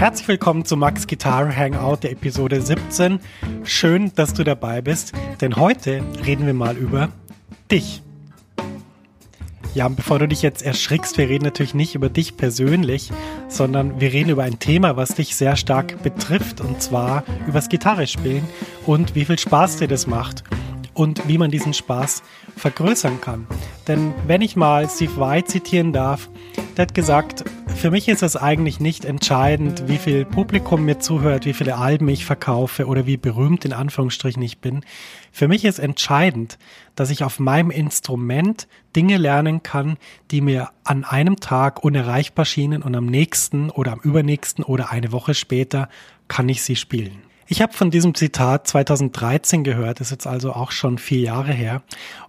Herzlich willkommen zu Max Guitar Hangout der Episode 17. Schön, dass du dabei bist, denn heute reden wir mal über dich. Ja, bevor du dich jetzt erschrickst, wir reden natürlich nicht über dich persönlich, sondern wir reden über ein Thema, was dich sehr stark betrifft, und zwar übers Gitarre spielen und wie viel Spaß dir das macht und wie man diesen Spaß vergrößern kann. Denn wenn ich mal Steve White zitieren darf, der hat gesagt, für mich ist es eigentlich nicht entscheidend, wie viel Publikum mir zuhört, wie viele Alben ich verkaufe oder wie berühmt in Anführungsstrichen ich bin. Für mich ist entscheidend, dass ich auf meinem Instrument Dinge lernen kann, die mir an einem Tag unerreichbar schienen und am nächsten oder am übernächsten oder eine Woche später kann ich sie spielen. Ich habe von diesem Zitat 2013 gehört, ist jetzt also auch schon vier Jahre her.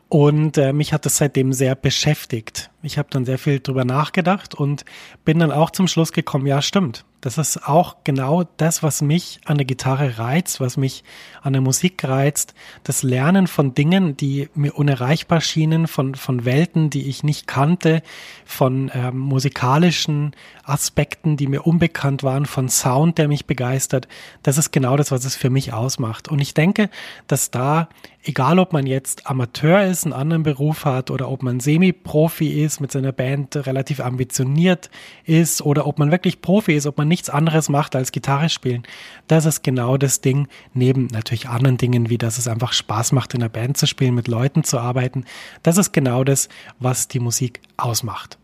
Und äh, mich hat das seitdem sehr beschäftigt. Ich habe dann sehr viel drüber nachgedacht und bin dann auch zum Schluss gekommen, ja stimmt, das ist auch genau das, was mich an der Gitarre reizt, was mich an der Musik reizt. Das Lernen von Dingen, die mir unerreichbar schienen, von, von Welten, die ich nicht kannte, von ähm, musikalischen Aspekten, die mir unbekannt waren, von Sound, der mich begeistert. Das ist genau das, was es für mich ausmacht. Und ich denke, dass da, egal ob man jetzt Amateur ist, einen anderen Beruf hat oder ob man Semi-Profi ist, mit seiner Band relativ ambitioniert ist oder ob man wirklich Profi ist, ob man nichts anderes macht als Gitarre spielen. Das ist genau das Ding, neben natürlich anderen Dingen, wie dass es einfach Spaß macht, in der Band zu spielen, mit Leuten zu arbeiten. Das ist genau das, was die Musik ausmacht.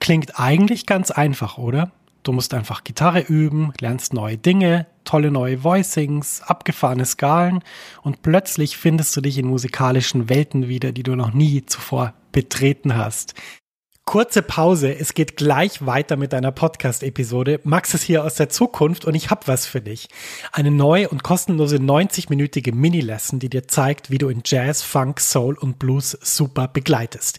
Klingt eigentlich ganz einfach, oder? Du musst einfach Gitarre üben, lernst neue Dinge, tolle neue Voicings, abgefahrene Skalen und plötzlich findest du dich in musikalischen Welten wieder, die du noch nie zuvor betreten hast. Kurze Pause, es geht gleich weiter mit deiner Podcast-Episode. Max ist hier aus der Zukunft und ich habe was für dich. Eine neue und kostenlose 90-minütige Mini-Lesson, die dir zeigt, wie du in Jazz, Funk, Soul und Blues super begleitest.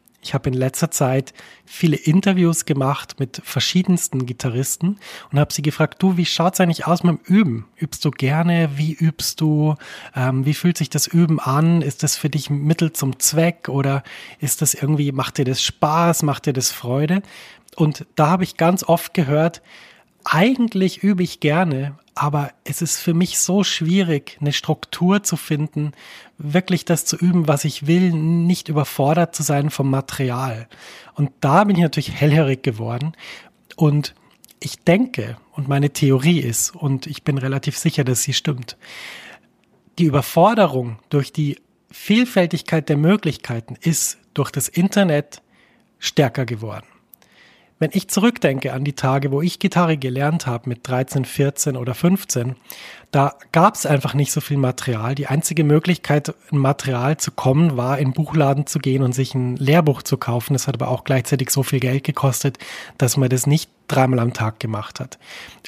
Ich habe in letzter Zeit viele Interviews gemacht mit verschiedensten Gitarristen und habe sie gefragt, du, wie schaut's eigentlich aus mit dem Üben? Übst du gerne? Wie übst du? Ähm, wie fühlt sich das Üben an? Ist das für dich Mittel zum Zweck oder ist das irgendwie, macht dir das Spaß? Macht dir das Freude? Und da habe ich ganz oft gehört, eigentlich übe ich gerne, aber es ist für mich so schwierig, eine Struktur zu finden, wirklich das zu üben, was ich will, nicht überfordert zu sein vom Material. Und da bin ich natürlich hellhörig geworden. Und ich denke, und meine Theorie ist, und ich bin relativ sicher, dass sie stimmt, die Überforderung durch die Vielfältigkeit der Möglichkeiten ist durch das Internet stärker geworden. Wenn ich zurückdenke an die Tage, wo ich Gitarre gelernt habe mit 13, 14 oder 15, da gab es einfach nicht so viel Material. Die einzige Möglichkeit, ein Material zu kommen, war in Buchladen zu gehen und sich ein Lehrbuch zu kaufen. Das hat aber auch gleichzeitig so viel Geld gekostet, dass man das nicht dreimal am Tag gemacht hat.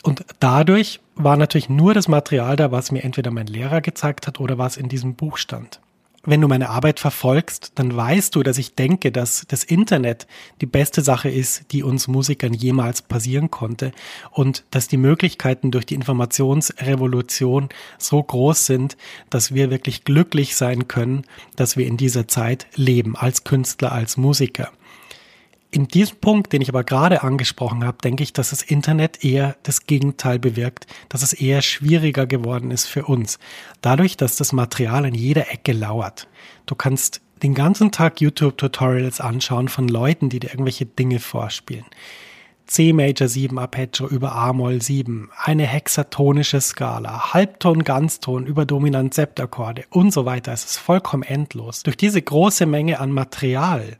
Und dadurch war natürlich nur das Material da, was mir entweder mein Lehrer gezeigt hat oder was in diesem Buch stand wenn du meine Arbeit verfolgst, dann weißt du, dass ich denke, dass das Internet die beste Sache ist, die uns Musikern jemals passieren konnte und dass die Möglichkeiten durch die Informationsrevolution so groß sind, dass wir wirklich glücklich sein können, dass wir in dieser Zeit leben, als Künstler, als Musiker. In diesem Punkt, den ich aber gerade angesprochen habe, denke ich, dass das Internet eher das Gegenteil bewirkt, dass es eher schwieriger geworden ist für uns. Dadurch, dass das Material an jeder Ecke lauert. Du kannst den ganzen Tag YouTube-Tutorials anschauen von Leuten, die dir irgendwelche Dinge vorspielen. C Major 7 Arpeggio über A-Moll 7, eine hexatonische Skala, Halbton, Ganzton über dominant Septakkorde und so weiter. Es ist vollkommen endlos. Durch diese große Menge an Material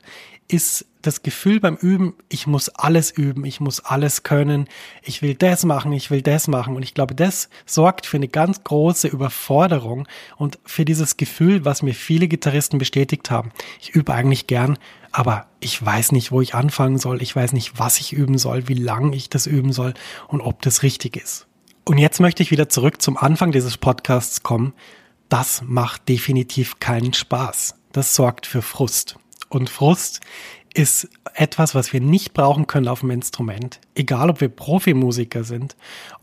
ist das Gefühl beim Üben, ich muss alles üben, ich muss alles können, ich will das machen, ich will das machen. Und ich glaube, das sorgt für eine ganz große Überforderung und für dieses Gefühl, was mir viele Gitarristen bestätigt haben. Ich übe eigentlich gern, aber ich weiß nicht, wo ich anfangen soll, ich weiß nicht, was ich üben soll, wie lange ich das üben soll und ob das richtig ist. Und jetzt möchte ich wieder zurück zum Anfang dieses Podcasts kommen. Das macht definitiv keinen Spaß. Das sorgt für Frust. Und Frust ist etwas, was wir nicht brauchen können auf dem Instrument. Egal, ob wir Profimusiker sind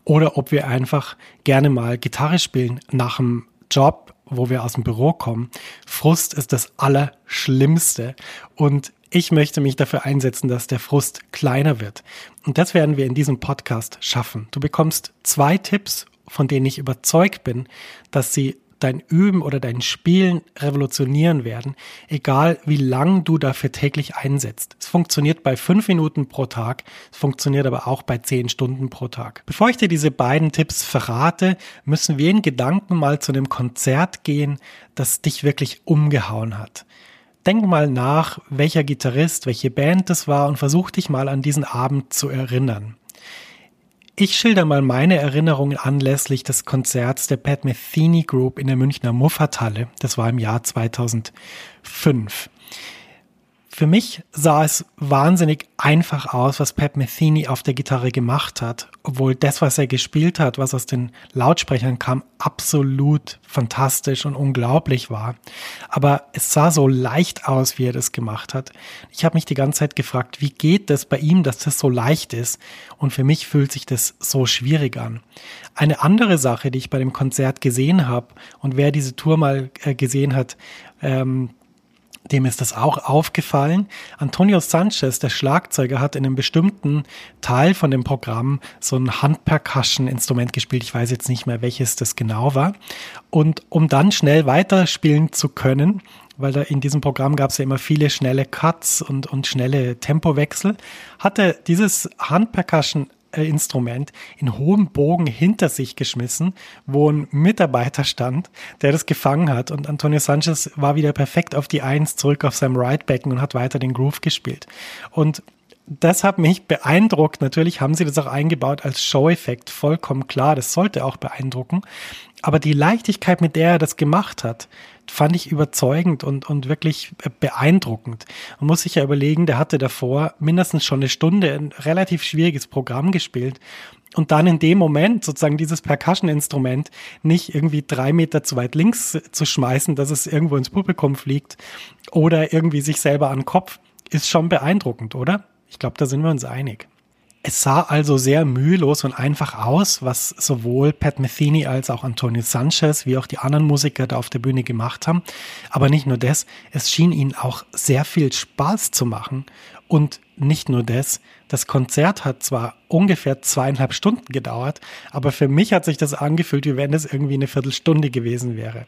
oder ob wir einfach gerne mal Gitarre spielen nach dem Job, wo wir aus dem Büro kommen. Frust ist das Allerschlimmste. Und ich möchte mich dafür einsetzen, dass der Frust kleiner wird. Und das werden wir in diesem Podcast schaffen. Du bekommst zwei Tipps, von denen ich überzeugt bin, dass sie dein Üben oder dein Spielen revolutionieren werden, egal wie lang du dafür täglich einsetzt. Es funktioniert bei fünf Minuten pro Tag, es funktioniert aber auch bei zehn Stunden pro Tag. Bevor ich dir diese beiden Tipps verrate, müssen wir in Gedanken mal zu einem Konzert gehen, das dich wirklich umgehauen hat. Denk mal nach, welcher Gitarrist, welche Band das war und versuch dich mal an diesen Abend zu erinnern. Ich schilder mal meine Erinnerungen anlässlich des Konzerts der Pat Metheny Group in der Münchner Muffathalle. Das war im Jahr 2005. Für mich sah es wahnsinnig einfach aus, was Pat Metheny auf der Gitarre gemacht hat, obwohl das, was er gespielt hat, was aus den Lautsprechern kam, absolut fantastisch und unglaublich war. Aber es sah so leicht aus, wie er das gemacht hat. Ich habe mich die ganze Zeit gefragt, wie geht das bei ihm, dass das so leicht ist? Und für mich fühlt sich das so schwierig an. Eine andere Sache, die ich bei dem Konzert gesehen habe, und wer diese Tour mal äh, gesehen hat, ähm, dem ist das auch aufgefallen. Antonio Sanchez, der Schlagzeuger, hat in einem bestimmten Teil von dem Programm so ein Handpercussion-Instrument gespielt. Ich weiß jetzt nicht mehr, welches das genau war. Und um dann schnell weiterspielen zu können, weil da in diesem Programm gab es ja immer viele schnelle Cuts und, und schnelle Tempowechsel, hatte dieses Handpercussion äh, Instrument in hohem Bogen hinter sich geschmissen, wo ein Mitarbeiter stand, der das gefangen hat. Und Antonio Sanchez war wieder perfekt auf die Eins zurück auf seinem Right-Becken und hat weiter den Groove gespielt. Und das hat mich beeindruckt. Natürlich haben sie das auch eingebaut als Show-Effekt, vollkommen klar. Das sollte auch beeindrucken. Aber die Leichtigkeit, mit der er das gemacht hat, fand ich überzeugend und, und wirklich beeindruckend. Man muss sich ja überlegen, der hatte davor mindestens schon eine Stunde ein relativ schwieriges Programm gespielt und dann in dem Moment sozusagen dieses Percussion-Instrument nicht irgendwie drei Meter zu weit links zu schmeißen, dass es irgendwo ins Publikum fliegt oder irgendwie sich selber an den Kopf, ist schon beeindruckend, oder? Ich glaube, da sind wir uns einig. Es sah also sehr mühelos und einfach aus, was sowohl Pat Metheny als auch Antonio Sanchez wie auch die anderen Musiker da auf der Bühne gemacht haben. Aber nicht nur das, es schien ihnen auch sehr viel Spaß zu machen. Und nicht nur das, das Konzert hat zwar ungefähr zweieinhalb Stunden gedauert, aber für mich hat sich das angefühlt, wie wenn es irgendwie eine Viertelstunde gewesen wäre.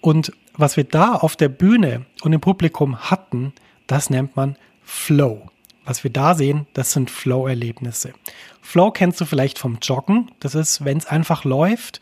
Und was wir da auf der Bühne und im Publikum hatten, das nennt man Flow. Was wir da sehen, das sind Flow-Erlebnisse. Flow kennst du vielleicht vom Joggen. Das ist, wenn es einfach läuft.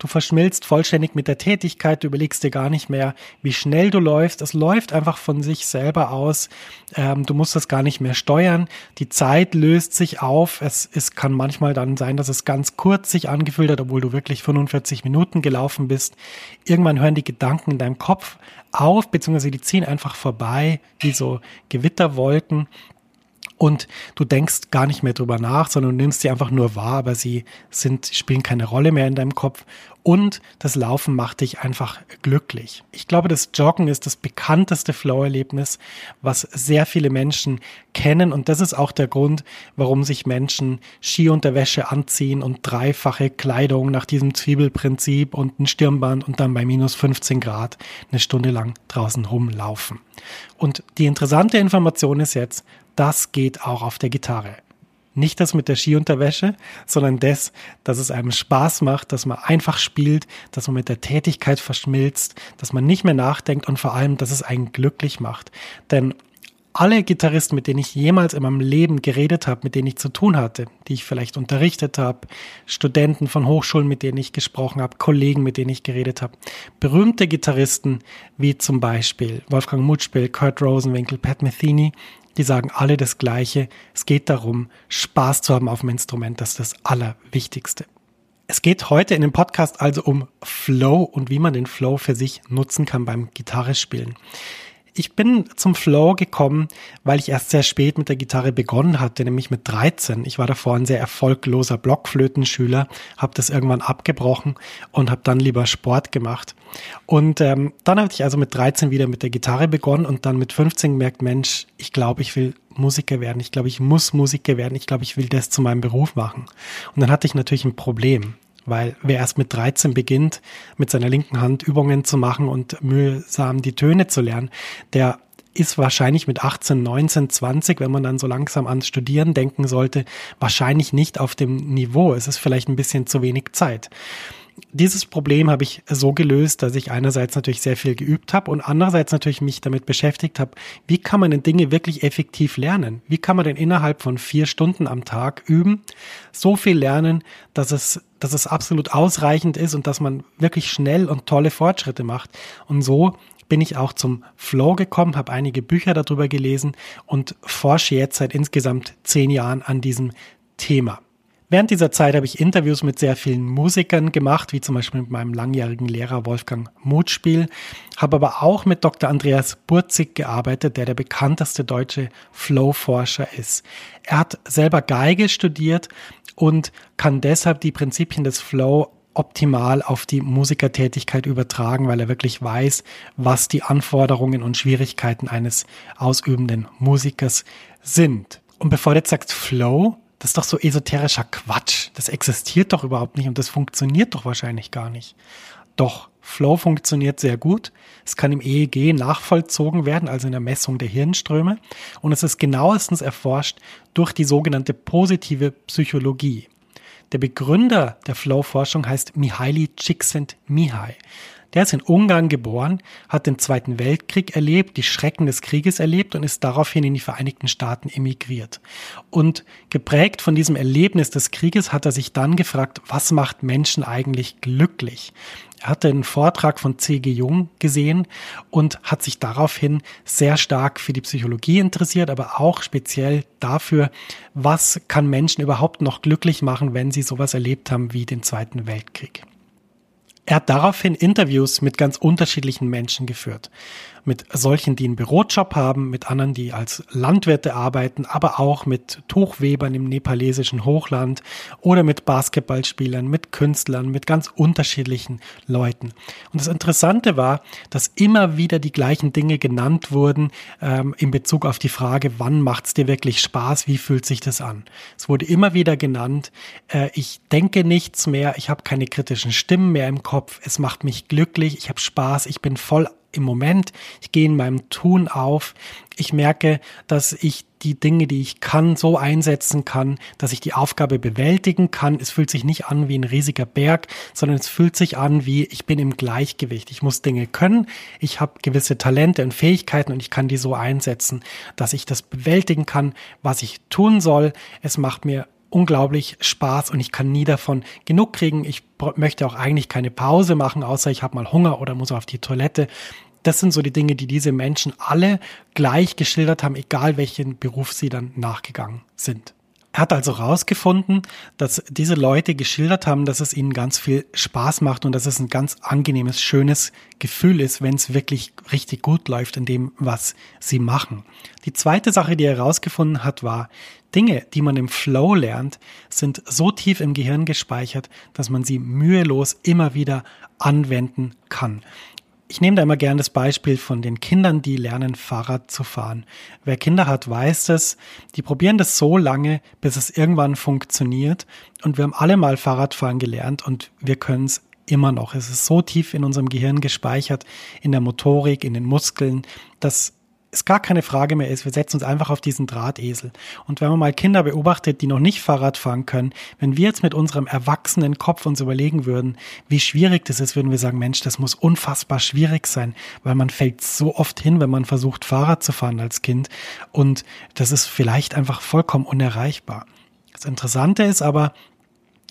Du verschmilzt vollständig mit der Tätigkeit, du überlegst dir gar nicht mehr, wie schnell du läufst. Es läuft einfach von sich selber aus. Ähm, du musst das gar nicht mehr steuern. Die Zeit löst sich auf. Es, es kann manchmal dann sein, dass es ganz kurz sich angefühlt hat, obwohl du wirklich 45 Minuten gelaufen bist. Irgendwann hören die Gedanken in deinem Kopf auf, beziehungsweise die ziehen einfach vorbei, wie so Gewitterwolken und du denkst gar nicht mehr drüber nach, sondern du nimmst sie einfach nur wahr, aber sie sind, spielen keine Rolle mehr in deinem Kopf. Und das Laufen macht dich einfach glücklich. Ich glaube, das Joggen ist das bekannteste Flow-Erlebnis, was sehr viele Menschen kennen. Und das ist auch der Grund, warum sich Menschen Skiunterwäsche anziehen und dreifache Kleidung nach diesem Zwiebelprinzip und ein Stirnband und dann bei minus 15 Grad eine Stunde lang draußen rumlaufen. Und die interessante Information ist jetzt, das geht auch auf der Gitarre. Nicht das mit der Skiunterwäsche, sondern das, dass es einem Spaß macht, dass man einfach spielt, dass man mit der Tätigkeit verschmilzt, dass man nicht mehr nachdenkt und vor allem, dass es einen glücklich macht. Denn alle Gitarristen, mit denen ich jemals in meinem Leben geredet habe, mit denen ich zu tun hatte, die ich vielleicht unterrichtet habe, Studenten von Hochschulen, mit denen ich gesprochen habe, Kollegen, mit denen ich geredet habe, berühmte Gitarristen wie zum Beispiel Wolfgang Mutspiel, Kurt Rosenwinkel, Pat Metheny, die sagen alle das Gleiche. Es geht darum, Spaß zu haben auf dem Instrument. Das ist das Allerwichtigste. Es geht heute in dem Podcast also um Flow und wie man den Flow für sich nutzen kann beim Gitarre spielen. Ich bin zum Flow gekommen, weil ich erst sehr spät mit der Gitarre begonnen hatte, nämlich mit 13. Ich war davor ein sehr erfolgloser Blockflötenschüler, habe das irgendwann abgebrochen und habe dann lieber Sport gemacht. Und ähm, dann hatte ich also mit 13 wieder mit der Gitarre begonnen und dann mit 15 gemerkt, Mensch, ich glaube, ich will Musiker werden. Ich glaube, ich muss Musiker werden. Ich glaube, ich will das zu meinem Beruf machen. Und dann hatte ich natürlich ein Problem. Weil wer erst mit 13 beginnt, mit seiner linken Hand Übungen zu machen und mühsam die Töne zu lernen, der ist wahrscheinlich mit 18, 19, 20, wenn man dann so langsam ans Studieren denken sollte, wahrscheinlich nicht auf dem Niveau. Es ist vielleicht ein bisschen zu wenig Zeit dieses Problem habe ich so gelöst, dass ich einerseits natürlich sehr viel geübt habe und andererseits natürlich mich damit beschäftigt habe, wie kann man denn Dinge wirklich effektiv lernen? Wie kann man denn innerhalb von vier Stunden am Tag üben, so viel lernen, dass es, dass es absolut ausreichend ist und dass man wirklich schnell und tolle Fortschritte macht? Und so bin ich auch zum Flow gekommen, habe einige Bücher darüber gelesen und forsche jetzt seit insgesamt zehn Jahren an diesem Thema. Während dieser Zeit habe ich Interviews mit sehr vielen Musikern gemacht, wie zum Beispiel mit meinem langjährigen Lehrer Wolfgang Mutspiel, habe aber auch mit Dr. Andreas Burzig gearbeitet, der der bekannteste deutsche Flow-Forscher ist. Er hat selber Geige studiert und kann deshalb die Prinzipien des Flow optimal auf die Musikertätigkeit übertragen, weil er wirklich weiß, was die Anforderungen und Schwierigkeiten eines ausübenden Musikers sind. Und bevor du jetzt sagst Flow, das ist doch so esoterischer Quatsch. Das existiert doch überhaupt nicht und das funktioniert doch wahrscheinlich gar nicht. Doch, Flow funktioniert sehr gut. Es kann im EEG nachvollzogen werden, also in der Messung der Hirnströme. Und es ist genauestens erforscht durch die sogenannte positive Psychologie. Der Begründer der Flow-Forschung heißt Mihaly Csikszentmihalyi. Der ist in Ungarn geboren, hat den Zweiten Weltkrieg erlebt, die Schrecken des Krieges erlebt und ist daraufhin in die Vereinigten Staaten emigriert. Und geprägt von diesem Erlebnis des Krieges hat er sich dann gefragt, was macht Menschen eigentlich glücklich? Er hatte einen Vortrag von C.G. Jung gesehen und hat sich daraufhin sehr stark für die Psychologie interessiert, aber auch speziell dafür, was kann Menschen überhaupt noch glücklich machen, wenn sie sowas erlebt haben wie den Zweiten Weltkrieg. Er hat daraufhin Interviews mit ganz unterschiedlichen Menschen geführt mit solchen, die einen Bürojob haben, mit anderen, die als Landwirte arbeiten, aber auch mit Tuchwebern im nepalesischen Hochland oder mit Basketballspielern, mit Künstlern, mit ganz unterschiedlichen Leuten. Und das Interessante war, dass immer wieder die gleichen Dinge genannt wurden ähm, in Bezug auf die Frage, wann macht es dir wirklich Spaß, wie fühlt sich das an? Es wurde immer wieder genannt, äh, ich denke nichts mehr, ich habe keine kritischen Stimmen mehr im Kopf, es macht mich glücklich, ich habe Spaß, ich bin voll im Moment. Ich gehe in meinem Tun auf. Ich merke, dass ich die Dinge, die ich kann, so einsetzen kann, dass ich die Aufgabe bewältigen kann. Es fühlt sich nicht an wie ein riesiger Berg, sondern es fühlt sich an wie ich bin im Gleichgewicht. Ich muss Dinge können. Ich habe gewisse Talente und Fähigkeiten und ich kann die so einsetzen, dass ich das bewältigen kann, was ich tun soll. Es macht mir unglaublich Spaß und ich kann nie davon genug kriegen. Ich möchte auch eigentlich keine Pause machen, außer ich habe mal Hunger oder muss auf die Toilette. Das sind so die Dinge, die diese Menschen alle gleich geschildert haben, egal welchen Beruf sie dann nachgegangen sind. Er hat also herausgefunden, dass diese Leute geschildert haben, dass es ihnen ganz viel Spaß macht und dass es ein ganz angenehmes, schönes Gefühl ist, wenn es wirklich richtig gut läuft in dem, was sie machen. Die zweite Sache, die er herausgefunden hat, war, Dinge, die man im Flow lernt, sind so tief im Gehirn gespeichert, dass man sie mühelos immer wieder anwenden kann. Ich nehme da immer gerne das Beispiel von den Kindern, die lernen, Fahrrad zu fahren. Wer Kinder hat, weiß das. Die probieren das so lange, bis es irgendwann funktioniert. Und wir haben alle mal Fahrradfahren gelernt und wir können es immer noch. Es ist so tief in unserem Gehirn gespeichert, in der Motorik, in den Muskeln, dass es gar keine Frage mehr ist, wir setzen uns einfach auf diesen Drahtesel. Und wenn man mal Kinder beobachtet, die noch nicht Fahrrad fahren können, wenn wir jetzt mit unserem erwachsenen Kopf uns überlegen würden, wie schwierig das ist, würden wir sagen, Mensch, das muss unfassbar schwierig sein, weil man fällt so oft hin, wenn man versucht, Fahrrad zu fahren als Kind. Und das ist vielleicht einfach vollkommen unerreichbar. Das Interessante ist aber,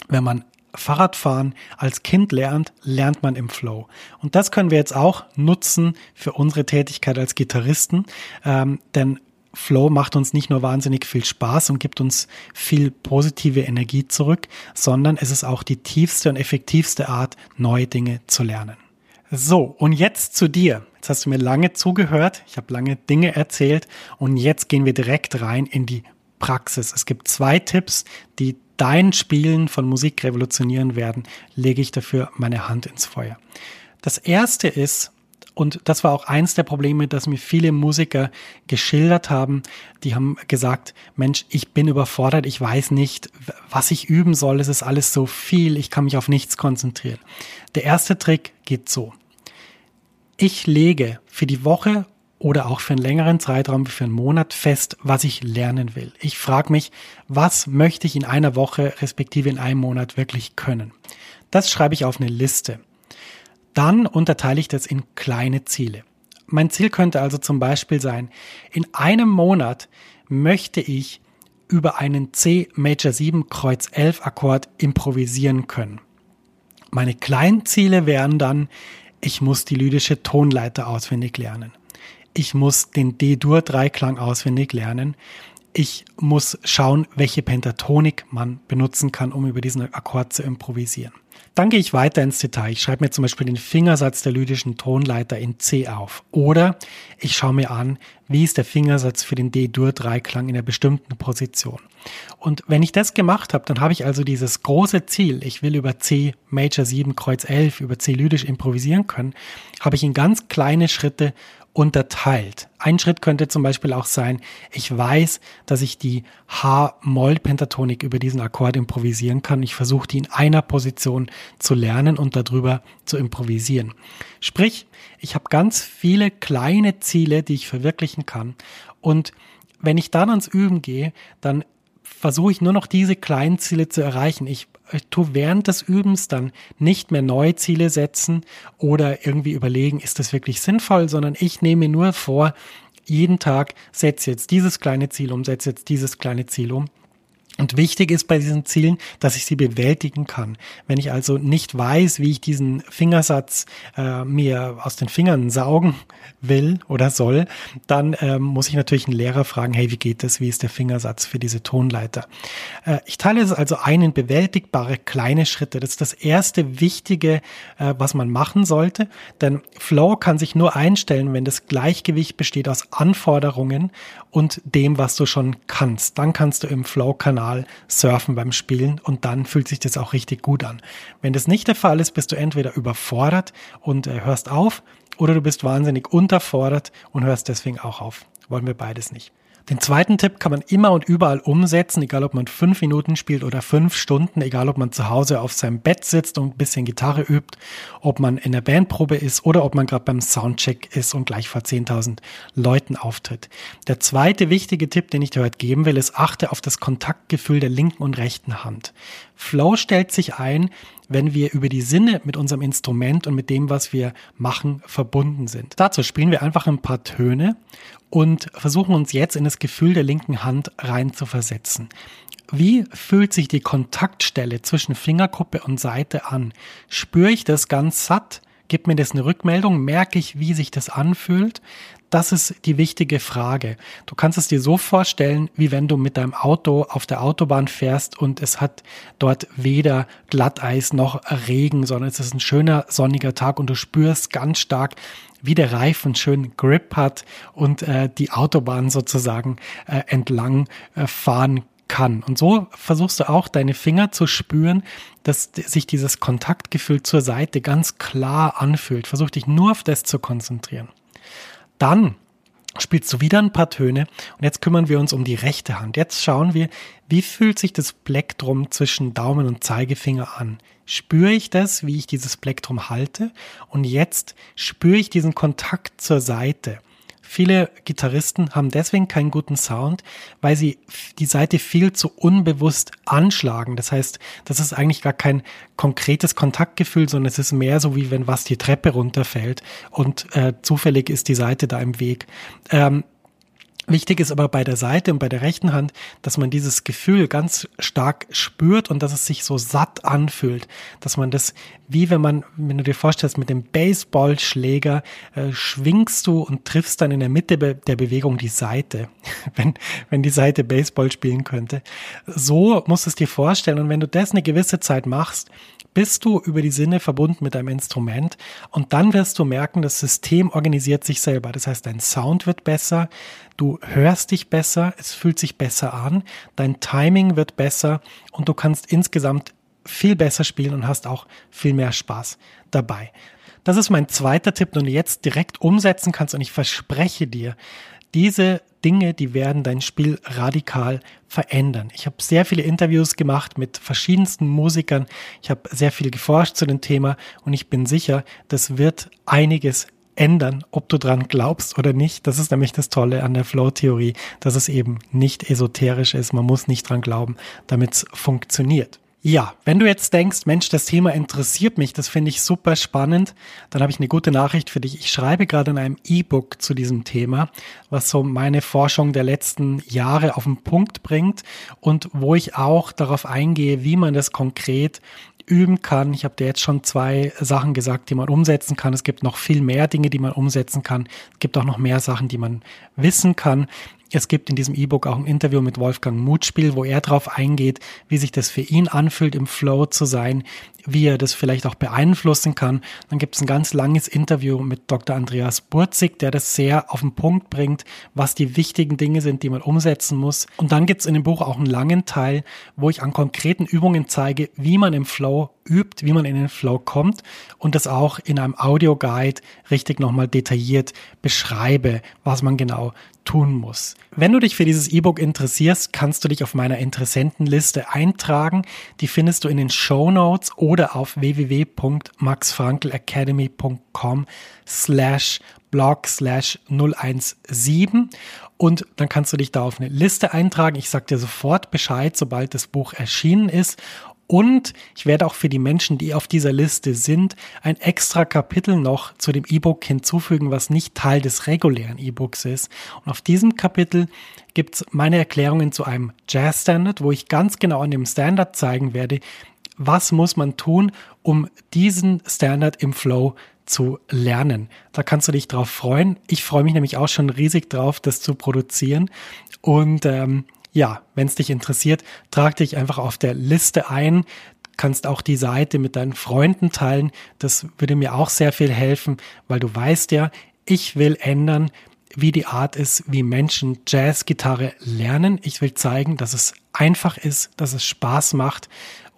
wenn man Fahrradfahren als Kind lernt, lernt man im Flow. Und das können wir jetzt auch nutzen für unsere Tätigkeit als Gitarristen, ähm, denn Flow macht uns nicht nur wahnsinnig viel Spaß und gibt uns viel positive Energie zurück, sondern es ist auch die tiefste und effektivste Art, neue Dinge zu lernen. So, und jetzt zu dir. Jetzt hast du mir lange zugehört, ich habe lange Dinge erzählt und jetzt gehen wir direkt rein in die Praxis. Es gibt zwei Tipps, die dein Spielen von Musik revolutionieren werden, lege ich dafür meine Hand ins Feuer. Das erste ist, und das war auch eins der Probleme, dass mir viele Musiker geschildert haben. Die haben gesagt, Mensch, ich bin überfordert, ich weiß nicht, was ich üben soll, es ist alles so viel, ich kann mich auf nichts konzentrieren. Der erste Trick geht so. Ich lege für die Woche oder auch für einen längeren Zeitraum wie für einen Monat fest, was ich lernen will. Ich frage mich, was möchte ich in einer Woche respektive in einem Monat wirklich können. Das schreibe ich auf eine Liste. Dann unterteile ich das in kleine Ziele. Mein Ziel könnte also zum Beispiel sein, in einem Monat möchte ich über einen C Major 7 Kreuz 11 Akkord improvisieren können. Meine kleinen Ziele wären dann, ich muss die lydische Tonleiter auswendig lernen ich muss den D-Dur-Dreiklang auswendig lernen. Ich muss schauen, welche Pentatonik man benutzen kann, um über diesen Akkord zu improvisieren. Dann gehe ich weiter ins Detail. Ich schreibe mir zum Beispiel den Fingersatz der lydischen Tonleiter in C auf. Oder ich schaue mir an, wie ist der Fingersatz für den D-Dur-Dreiklang in einer bestimmten Position. Und wenn ich das gemacht habe, dann habe ich also dieses große Ziel, ich will über C Major 7 Kreuz 11, über C lydisch improvisieren können, habe ich in ganz kleine Schritte unterteilt. Ein Schritt könnte zum Beispiel auch sein, ich weiß, dass ich die H-Moll-Pentatonik über diesen Akkord improvisieren kann. Ich versuche die in einer Position zu lernen und darüber zu improvisieren. Sprich, ich habe ganz viele kleine Ziele, die ich verwirklichen kann. Und wenn ich dann ans Üben gehe, dann versuche ich nur noch diese kleinen Ziele zu erreichen. Ich, ich tue während des Übens dann nicht mehr neue Ziele setzen oder irgendwie überlegen, ist das wirklich sinnvoll, sondern ich nehme nur vor, jeden Tag setze jetzt dieses kleine Ziel um, setze jetzt dieses kleine Ziel um und wichtig ist bei diesen Zielen, dass ich sie bewältigen kann. Wenn ich also nicht weiß, wie ich diesen Fingersatz äh, mir aus den Fingern saugen will oder soll, dann ähm, muss ich natürlich einen Lehrer fragen, hey, wie geht das? Wie ist der Fingersatz für diese Tonleiter? Äh, ich teile es also ein in bewältigbare kleine Schritte. Das ist das erste Wichtige, äh, was man machen sollte. Denn Flow kann sich nur einstellen, wenn das Gleichgewicht besteht aus Anforderungen und dem, was du schon kannst. Dann kannst du im Flow-Kanal Kanal surfen beim Spielen und dann fühlt sich das auch richtig gut an. Wenn das nicht der Fall ist, bist du entweder überfordert und äh, hörst auf oder du bist wahnsinnig unterfordert und hörst deswegen auch auf. Wollen wir beides nicht. Den zweiten Tipp kann man immer und überall umsetzen, egal ob man fünf Minuten spielt oder fünf Stunden, egal ob man zu Hause auf seinem Bett sitzt und ein bisschen Gitarre übt, ob man in der Bandprobe ist oder ob man gerade beim Soundcheck ist und gleich vor 10.000 Leuten auftritt. Der zweite wichtige Tipp, den ich dir heute geben will, ist, achte auf das Kontaktgefühl der linken und rechten Hand. Flow stellt sich ein, wenn wir über die Sinne mit unserem Instrument und mit dem, was wir machen, verbunden sind. Dazu spielen wir einfach ein paar Töne und versuchen uns jetzt in das Gefühl der linken Hand rein zu versetzen. Wie fühlt sich die Kontaktstelle zwischen Fingerkuppe und Seite an? Spüre ich das ganz satt? Gibt mir das eine Rückmeldung? Merke ich, wie sich das anfühlt? Das ist die wichtige Frage. Du kannst es dir so vorstellen, wie wenn du mit deinem Auto auf der Autobahn fährst und es hat dort weder Glatteis noch Regen, sondern es ist ein schöner sonniger Tag und du spürst ganz stark, wie der Reifen schön Grip hat und äh, die Autobahn sozusagen äh, entlang äh, fahren kann. Und so versuchst du auch deine Finger zu spüren, dass sich dieses Kontaktgefühl zur Seite ganz klar anfühlt. Versuch dich nur auf das zu konzentrieren. Dann spielst du wieder ein paar Töne und jetzt kümmern wir uns um die rechte Hand. Jetzt schauen wir, wie fühlt sich das Plektrum zwischen Daumen und Zeigefinger an? Spüre ich das, wie ich dieses Plektrum halte? Und jetzt spüre ich diesen Kontakt zur Seite. Viele Gitarristen haben deswegen keinen guten Sound, weil sie die Seite viel zu unbewusst anschlagen. Das heißt, das ist eigentlich gar kein konkretes Kontaktgefühl, sondern es ist mehr so wie wenn was die Treppe runterfällt und äh, zufällig ist die Seite da im Weg. Ähm, Wichtig ist aber bei der Seite und bei der rechten Hand, dass man dieses Gefühl ganz stark spürt und dass es sich so satt anfühlt. Dass man das, wie wenn man, wenn du dir vorstellst, mit dem Baseballschläger äh, schwingst du und triffst dann in der Mitte der Bewegung die Seite. wenn, wenn die Seite Baseball spielen könnte. So musst du es dir vorstellen. Und wenn du das eine gewisse Zeit machst, bist du über die Sinne verbunden mit deinem Instrument und dann wirst du merken, das System organisiert sich selber. Das heißt, dein Sound wird besser, du hörst dich besser, es fühlt sich besser an, dein Timing wird besser und du kannst insgesamt viel besser spielen und hast auch viel mehr Spaß dabei. Das ist mein zweiter Tipp, den du jetzt direkt umsetzen kannst und ich verspreche dir, diese Dinge, die werden dein Spiel radikal verändern. Ich habe sehr viele Interviews gemacht mit verschiedensten Musikern. Ich habe sehr viel geforscht zu dem Thema und ich bin sicher, das wird einiges ändern, ob du dran glaubst oder nicht. Das ist nämlich das Tolle an der Flow-Theorie, dass es eben nicht esoterisch ist. Man muss nicht dran glauben, damit es funktioniert. Ja, wenn du jetzt denkst, Mensch, das Thema interessiert mich, das finde ich super spannend, dann habe ich eine gute Nachricht für dich. Ich schreibe gerade in einem E-Book zu diesem Thema, was so meine Forschung der letzten Jahre auf den Punkt bringt und wo ich auch darauf eingehe, wie man das konkret üben kann. Ich habe dir jetzt schon zwei Sachen gesagt, die man umsetzen kann. Es gibt noch viel mehr Dinge, die man umsetzen kann. Es gibt auch noch mehr Sachen, die man wissen kann. Es gibt in diesem E-Book auch ein Interview mit Wolfgang Mutspiel, wo er darauf eingeht, wie sich das für ihn anfühlt, im Flow zu sein, wie er das vielleicht auch beeinflussen kann. Dann gibt es ein ganz langes Interview mit Dr. Andreas Burzig, der das sehr auf den Punkt bringt, was die wichtigen Dinge sind, die man umsetzen muss. Und dann gibt es in dem Buch auch einen langen Teil, wo ich an konkreten Übungen zeige, wie man im Flow übt, wie man in den Flow kommt und das auch in einem Audioguide richtig nochmal detailliert beschreibe, was man genau tun muss. Wenn du dich für dieses E-Book interessierst, kannst du dich auf meiner Interessentenliste eintragen. Die findest du in den Show Notes oder auf www.maxfrankelacademy.com slash blog slash 017 und dann kannst du dich da auf eine Liste eintragen. Ich sag dir sofort Bescheid, sobald das Buch erschienen ist und ich werde auch für die Menschen, die auf dieser Liste sind, ein extra Kapitel noch zu dem E-Book hinzufügen, was nicht Teil des regulären E-Books ist. Und auf diesem Kapitel gibt's meine Erklärungen zu einem Jazz Standard, wo ich ganz genau an dem Standard zeigen werde, was muss man tun, um diesen Standard im Flow zu lernen. Da kannst du dich drauf freuen. Ich freue mich nämlich auch schon riesig drauf, das zu produzieren. Und ähm, ja, wenn es dich interessiert, trag dich einfach auf der Liste ein. Kannst auch die Seite mit deinen Freunden teilen. Das würde mir auch sehr viel helfen, weil du weißt ja, ich will ändern, wie die Art ist, wie Menschen Jazzgitarre lernen. Ich will zeigen, dass es einfach ist, dass es Spaß macht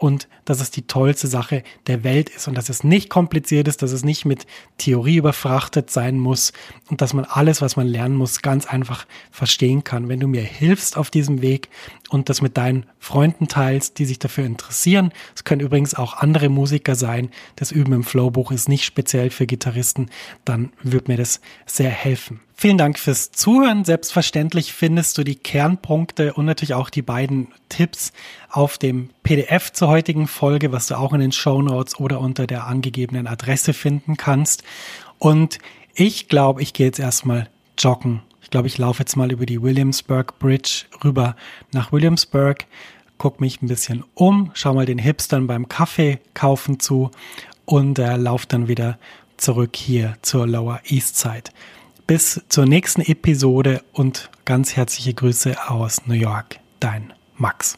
und dass es die tollste Sache der Welt ist und dass es nicht kompliziert ist, dass es nicht mit Theorie überfrachtet sein muss und dass man alles, was man lernen muss, ganz einfach verstehen kann. Wenn du mir hilfst auf diesem Weg und das mit deinen Freunden teilst, die sich dafür interessieren, es können übrigens auch andere Musiker sein, das Üben im Flowbuch ist nicht speziell für Gitarristen, dann wird mir das sehr helfen. Vielen Dank fürs Zuhören. Selbstverständlich findest du die Kernpunkte und natürlich auch die beiden Tipps auf dem PDF zur heutigen Folge, was du auch in den Show Notes oder unter der angegebenen Adresse finden kannst. Und ich glaube, ich gehe jetzt erstmal joggen. Ich glaube, ich laufe jetzt mal über die Williamsburg Bridge rüber nach Williamsburg, guck mich ein bisschen um, schau mal den Hipstern beim Kaffee kaufen zu und äh, lauf dann wieder zurück hier zur Lower East Side bis zur nächsten Episode und ganz herzliche Grüße aus New York. Dein Max.